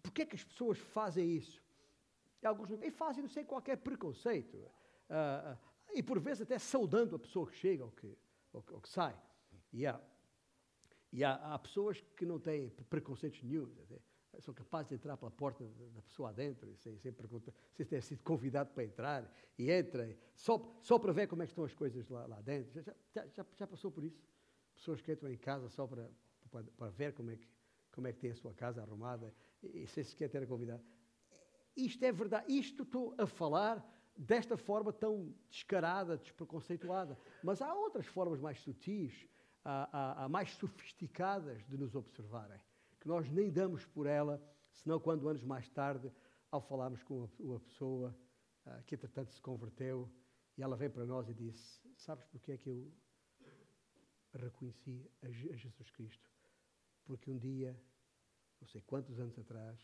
Porquê é que as pessoas fazem isso? E alguns e fazem sem qualquer preconceito. Uh, uh, e por vezes até saudando a pessoa que chega ou que, ou, ou que sai. E, há, e há, há, pessoas que não têm preconceitos nenhum. São capazes de entrar pela porta da pessoa adentro, sem, sem, perguntar, sem ter sido convidado para entrar, e entra, só, só para ver como é estão as coisas lá, lá dentro. Já, já, já, já passou por isso? Pessoas que entram em casa só para, para, para ver como é, que, como é que tem a sua casa arrumada e sem sequer ter a convidado. Isto é verdade, isto estou a falar desta forma tão descarada, despreconceituada. Mas há outras formas mais sutis, há, há, há mais sofisticadas de nos observarem, que nós nem damos por ela, senão quando anos mais tarde, ao falarmos com uma, pessoa uh, que entretanto se converteu, e ela vem para nós e disse: Sabes porque é que eu reconheci a, a Jesus Cristo? Porque um dia não sei quantos anos atrás,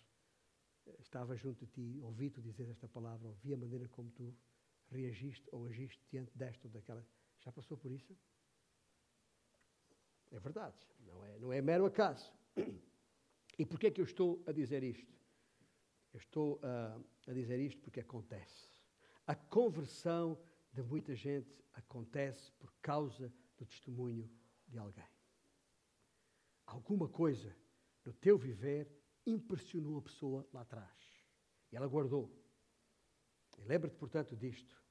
eh, estava junto de ti, ouvi tu dizer esta palavra, ouvi a maneira como tu reagiste ou agiste diante desta ou daquela. Já passou por isso? É verdade, não é, não é mero acaso. E porquê é que eu estou a dizer isto? Eu estou uh, a dizer isto porque acontece. A conversão de muita gente acontece por causa do testemunho de alguém. Alguma coisa no teu viver, impressionou a pessoa lá atrás. E ela guardou. E lembra-te, portanto, disto.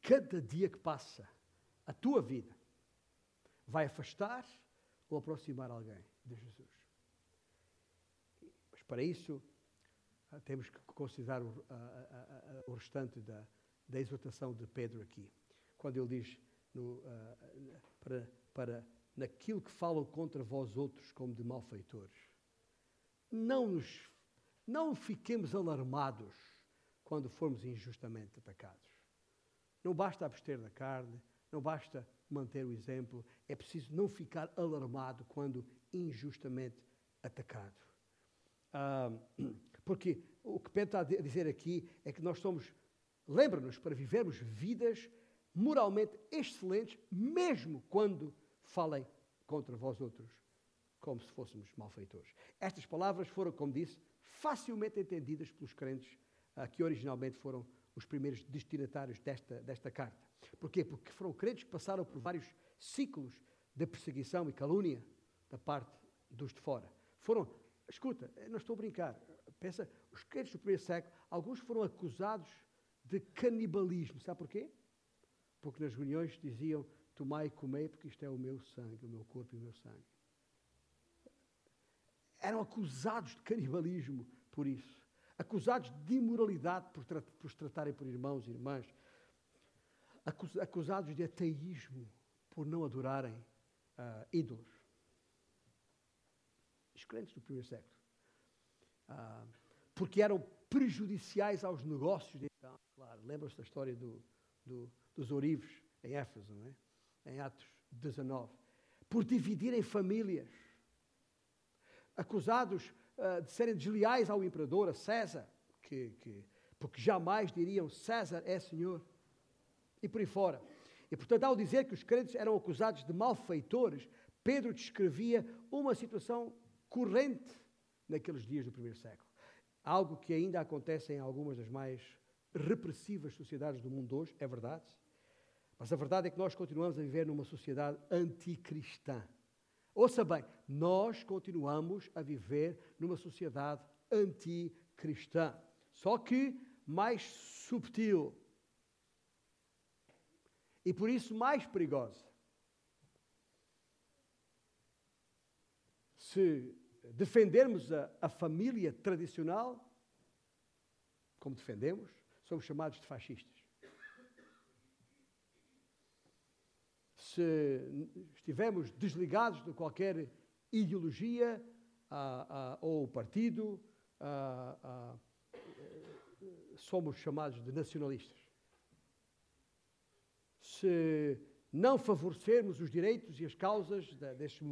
Cada dia que passa, a tua vida vai afastar ou aproximar alguém de Jesus. Mas para isso, ah, temos que considerar o, a, a, a, o restante da, da, exortação de Pedro aqui. Quando ele diz no, uh, para, para naquilo que falam contra vós outros como de malfeitores não, nos, não fiquemos alarmados quando formos injustamente atacados. Não basta abster da carne, não basta manter o exemplo, é preciso não ficar alarmado quando injustamente atacado. Ah, porque o que Pedro está a dizer aqui é que nós somos, lembra-nos, para vivermos vidas moralmente excelentes, mesmo quando falem contra vós outros, como se fôssemos malfeitores. Estas palavras foram, como disse, facilmente entendidas pelos crentes uh, que originalmente foram os primeiros destinatários desta, desta carta. Porquê? Porque foram crentes que passaram por vários ciclos de perseguição e calúnia da parte dos de fora. Foram, escuta, não estou a brincar, pensa, os crentes do primeiro século, alguns foram acusados de canibalismo. Sabe porquê? Porque nas reuniões diziam: Tomai e comei, porque isto é o meu sangue, o meu corpo e o meu sangue. Eram acusados de canibalismo por isso. Acusados de imoralidade por, tra por se tratarem por irmãos e irmãs. Acus acusados de ateísmo por não adorarem uh, ídolos. Os crentes do primeiro século. Uh, porque eram prejudiciais aos negócios de então. Claro, lembram-se da história do, do, dos ourives em Éfeso, não é? em Atos 19. Por dividirem famílias. Acusados uh, de serem desleais ao imperador, a César, que, que, porque jamais diriam César é Senhor. E por aí fora. E portanto, ao dizer que os crentes eram acusados de malfeitores, Pedro descrevia uma situação corrente naqueles dias do primeiro século. Algo que ainda acontece em algumas das mais repressivas sociedades do mundo hoje, é verdade. Mas a verdade é que nós continuamos a viver numa sociedade anticristã. Ouça bem, nós continuamos a viver numa sociedade anticristã, só que mais subtil e por isso mais perigosa. Se defendermos a, a família tradicional, como defendemos, somos chamados de fascistas. Se estivermos desligados de qualquer ideologia ou partido, somos chamados de nacionalistas. Se não favorecermos os direitos e as causas destes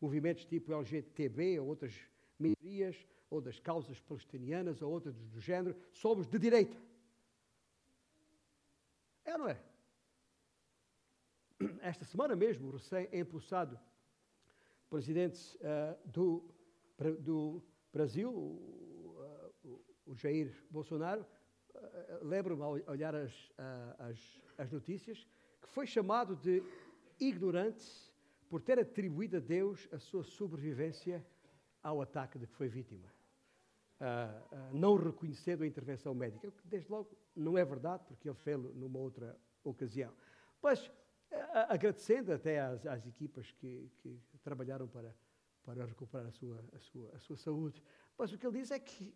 movimentos tipo LGTB ou outras minorias, ou das causas palestinianas ou outras do género, somos de direita. É ou não é? Esta semana mesmo, recém-impulsado presidente uh, do, do Brasil, o, uh, o Jair Bolsonaro, uh, lembro-me ao olhar as, as, as notícias, que foi chamado de ignorante por ter atribuído a Deus a sua sobrevivência ao ataque de que foi vítima. Uh, uh, não reconhecendo a intervenção médica, o que desde logo não é verdade, porque ele fez numa outra ocasião. Mas agradecendo até às, às equipas que, que, trabalharam para, para recuperar a sua, a, sua, a sua saúde. Mas o que ele diz é que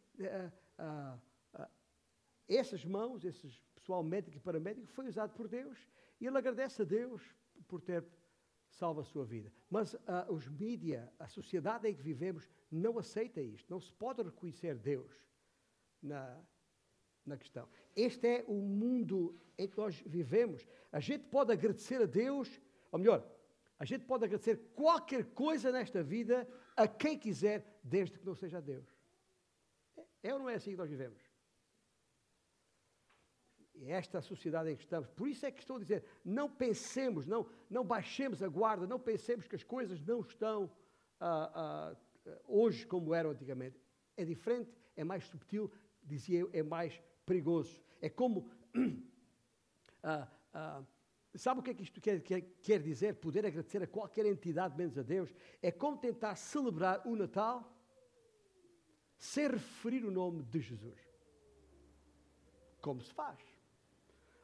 essas mãos, esse pessoal médico e paramédico, foi usado por Deus e ele agradece a Deus por ter salvo a sua vida. Mas uh, os mídia, a sociedade em que vivemos, não aceita isto. Não se pode reconhecer Deus na, na questão. Este é o mundo em que nós vivemos. A gente pode agradecer a Deus, ou melhor, a gente pode agradecer qualquer coisa nesta vida a quem quiser, desde que não seja a Deus. É ou não é assim que nós vivemos? É esta sociedade em que estamos. Por isso é que estou a dizer, não pensemos, não, não baixemos a guarda, não pensemos que as coisas não estão ah, ah, hoje como eram antigamente. É diferente, é mais subtil, dizia eu, é mais perigoso. É como. Ah, ah, sabe o que é que isto quer, quer, quer dizer? Poder agradecer a qualquer entidade menos a Deus. É como tentar celebrar o Natal sem referir o nome de Jesus. Como se faz?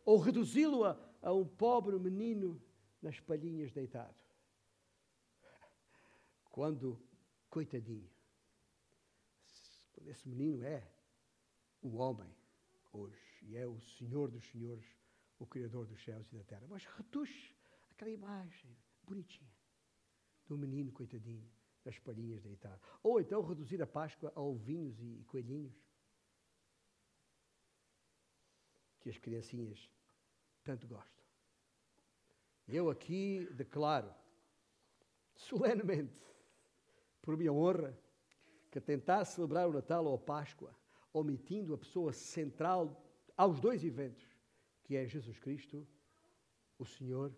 Ou reduzi-lo a, a um pobre menino nas palhinhas deitado. Quando, coitadinho, quando esse menino é o homem hoje, e é o Senhor dos Senhores, o Criador dos céus e da terra. Mas reduz aquela imagem bonitinha do menino coitadinho nas palhinhas deitado. Ou então reduzir a Páscoa a ovinhos e coelhinhos. Que as criancinhas tanto gostam. Eu aqui declaro solenemente, por minha honra, que tentar celebrar o Natal ou a Páscoa, omitindo a pessoa central aos dois eventos, que é Jesus Cristo, o Senhor,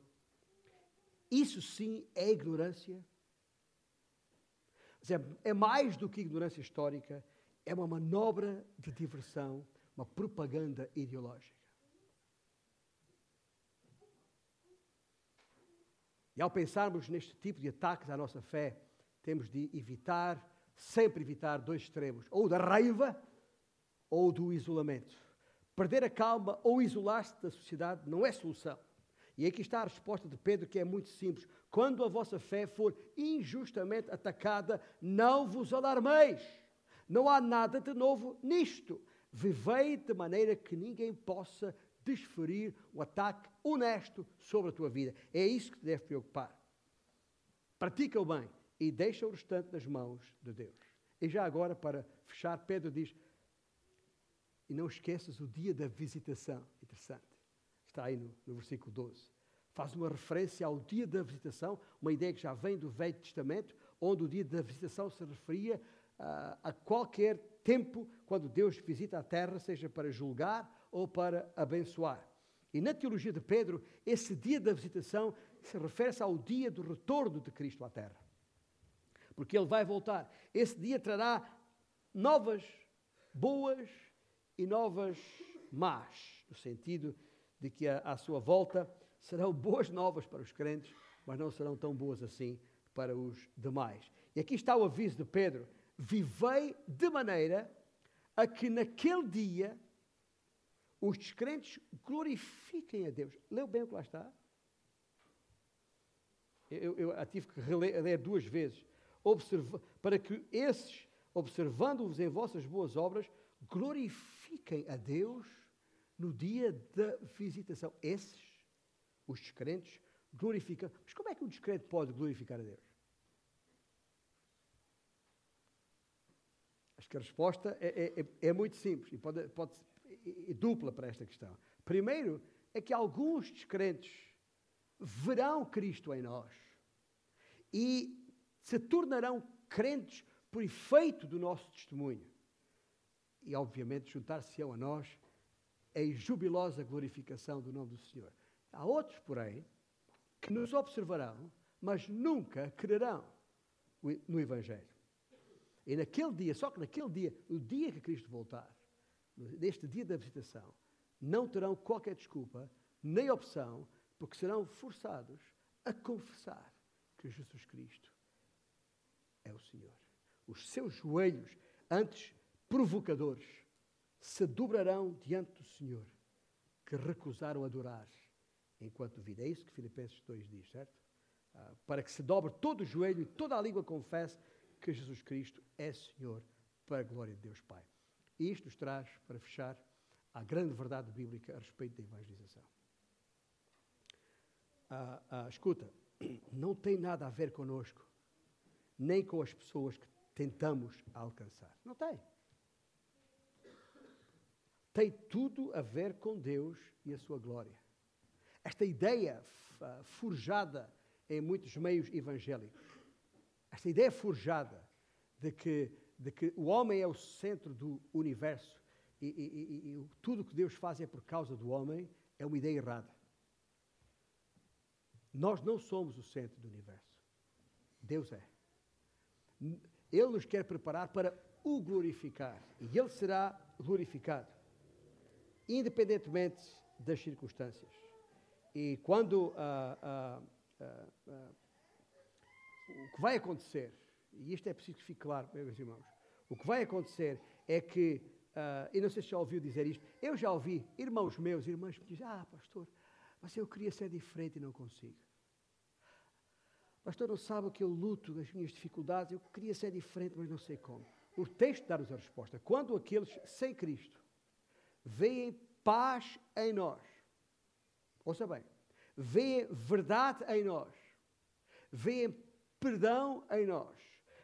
isso sim é ignorância. É mais do que ignorância histórica, é uma manobra de diversão, uma propaganda ideológica. E ao pensarmos neste tipo de ataques à nossa fé, temos de evitar, sempre evitar dois extremos, ou da raiva ou do isolamento. Perder a calma ou isolar-se da sociedade não é solução. E aqui está a resposta de Pedro, que é muito simples. Quando a vossa fé for injustamente atacada, não vos alarmeis. Não há nada de novo nisto. Vivei de maneira que ninguém possa desferir o ataque honesto sobre a tua vida. É isso que te deve preocupar. Pratica o bem e deixa o restante nas mãos de Deus. E já agora, para fechar, Pedro diz: E não esqueças o dia da visitação. Interessante. Está aí no, no versículo 12. Faz uma referência ao dia da visitação, uma ideia que já vem do Velho Testamento, onde o dia da visitação se referia uh, a qualquer tempo quando Deus visita a terra, seja para julgar ou para abençoar. E na teologia de Pedro, esse dia da visitação se refere-se ao dia do retorno de Cristo à terra. Porque ele vai voltar. Esse dia trará novas boas e novas más, no sentido de que a, a sua volta serão boas novas para os crentes, mas não serão tão boas assim para os demais. E aqui está o aviso de Pedro: vivei de maneira a que naquele dia os descrentes glorifiquem a Deus. Leu bem o que lá está? Eu, eu, eu tive que ler duas vezes. Observa, para que esses, observando-vos em vossas boas obras, glorifiquem a Deus no dia da visitação. Esses, os descrentes, glorificam. Mas como é que um descrente pode glorificar a Deus? Acho que a resposta é, é, é muito simples e pode, pode dupla para esta questão. Primeiro, é que alguns descrentes verão Cristo em nós e se tornarão crentes por efeito do nosso testemunho. E, obviamente, juntar-se-ão a nós em jubilosa glorificação do nome do Senhor. Há outros, porém, que nos observarão, mas nunca crerão no Evangelho. E naquele dia, só que naquele dia, o dia que Cristo voltar, neste dia da visitação, não terão qualquer desculpa, nem opção, porque serão forçados a confessar que Jesus Cristo é o Senhor. Os seus joelhos, antes provocadores, se dobrarão diante do Senhor, que recusaram adorar enquanto vida. É isso que Filipenses 2 diz, certo? Ah, para que se dobre todo o joelho e toda a língua confesse que Jesus Cristo é Senhor, para a glória de Deus Pai. E isto nos traz, para fechar, a grande verdade bíblica a respeito da evangelização. Ah, ah, escuta, não tem nada a ver conosco, nem com as pessoas que tentamos alcançar. Não tem. Tem tudo a ver com Deus e a sua glória. Esta ideia uh, forjada em muitos meios evangélicos, esta ideia forjada de que de que o homem é o centro do universo e, e, e, e tudo o que Deus faz é por causa do homem, é uma ideia errada. Nós não somos o centro do universo. Deus é. Ele nos quer preparar para o glorificar. E Ele será glorificado, independentemente das circunstâncias. E quando ah, ah, ah, o que vai acontecer, e isto é preciso que fique claro, meus irmãos, o que vai acontecer é que, uh, eu não sei se já ouviu dizer isto, eu já ouvi irmãos meus, irmãs me dizem, ah, pastor, mas eu queria ser diferente e não consigo. Pastor, não sabe que eu luto, as minhas dificuldades, eu queria ser diferente, mas não sei como. O texto dá-nos a resposta. Quando aqueles sem Cristo veem paz em nós, ouça bem, veem verdade em nós, veem perdão em nós,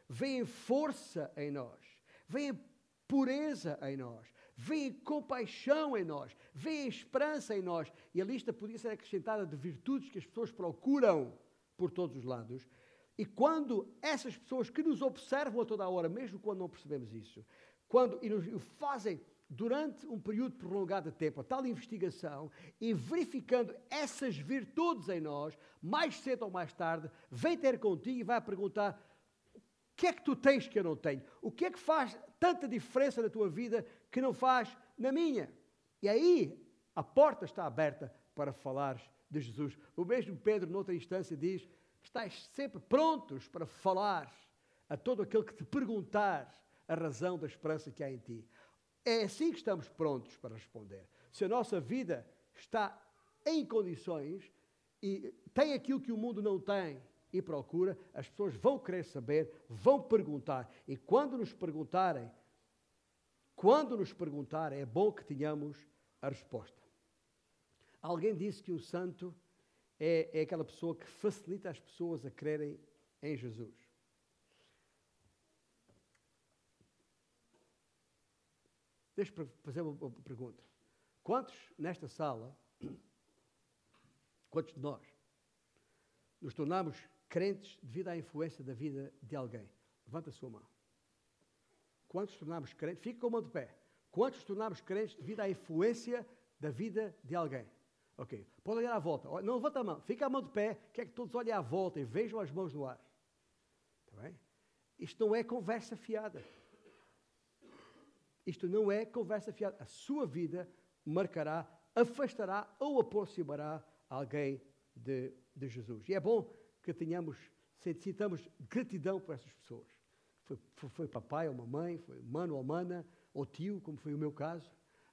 veem força em nós, vem pureza em nós, vem compaixão em nós, vem esperança em nós. E a lista podia ser acrescentada de virtudes que as pessoas procuram por todos os lados. E quando essas pessoas que nos observam a toda hora, mesmo quando não percebemos isso, quando e nos fazem durante um período prolongado de tempo, a tal investigação, e verificando essas virtudes em nós, mais cedo ou mais tarde, vem ter contigo e vai perguntar: o que é que tu tens que eu não tenho? O que é que faz tanta diferença na tua vida que não faz na minha? E aí a porta está aberta para falares de Jesus. O mesmo Pedro, noutra instância, diz: Estás sempre prontos para falar a todo aquele que te perguntar a razão da esperança que há em ti. É assim que estamos prontos para responder. Se a nossa vida está em condições e tem aquilo que o mundo não tem e procura, as pessoas vão querer saber, vão perguntar. E quando nos perguntarem, quando nos perguntarem, é bom que tenhamos a resposta. Alguém disse que o santo é, é aquela pessoa que facilita as pessoas a crerem em Jesus. Deixa-me fazer uma pergunta. Quantos nesta sala, quantos de nós, nos tornamos crentes devido à influência da vida de alguém? Levanta a sua mão. Quantos tornamos crentes? Fica com a mão de pé. Quantos tornamos crentes devido à influência da vida de alguém? Ok. Pode olhar à volta. Não levanta a mão. Fica a mão de pé. Quer que todos olhem à volta e vejam as mãos no ar. Está bem? Isto não é conversa fiada. Isto não é conversa fiada. A sua vida marcará, afastará ou aproximará alguém de, de Jesus. E é bom que tenhamos, sintamos gratidão por essas pessoas. Foi, foi, foi papai ou mamãe, foi mano ou mana, ou tio, como foi o meu caso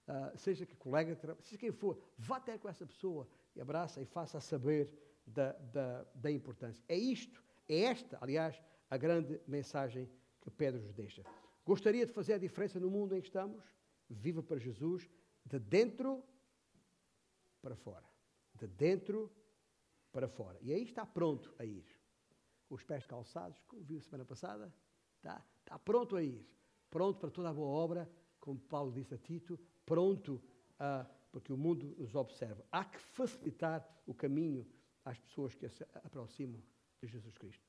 uh, seja que colega, seja quem for, vá até com essa pessoa e abraça e faça saber da, da, da importância. É isto, é esta, aliás, a grande mensagem que Pedro nos deixa. Gostaria de fazer a diferença no mundo em que estamos? Viva para Jesus, de dentro para fora. De dentro para fora. E aí está pronto a ir. Os pés calçados, como viu semana passada, está, está pronto a ir. Pronto para toda a boa obra, como Paulo disse a Tito, pronto a, porque o mundo nos observa. Há que facilitar o caminho às pessoas que se aproximam de Jesus Cristo.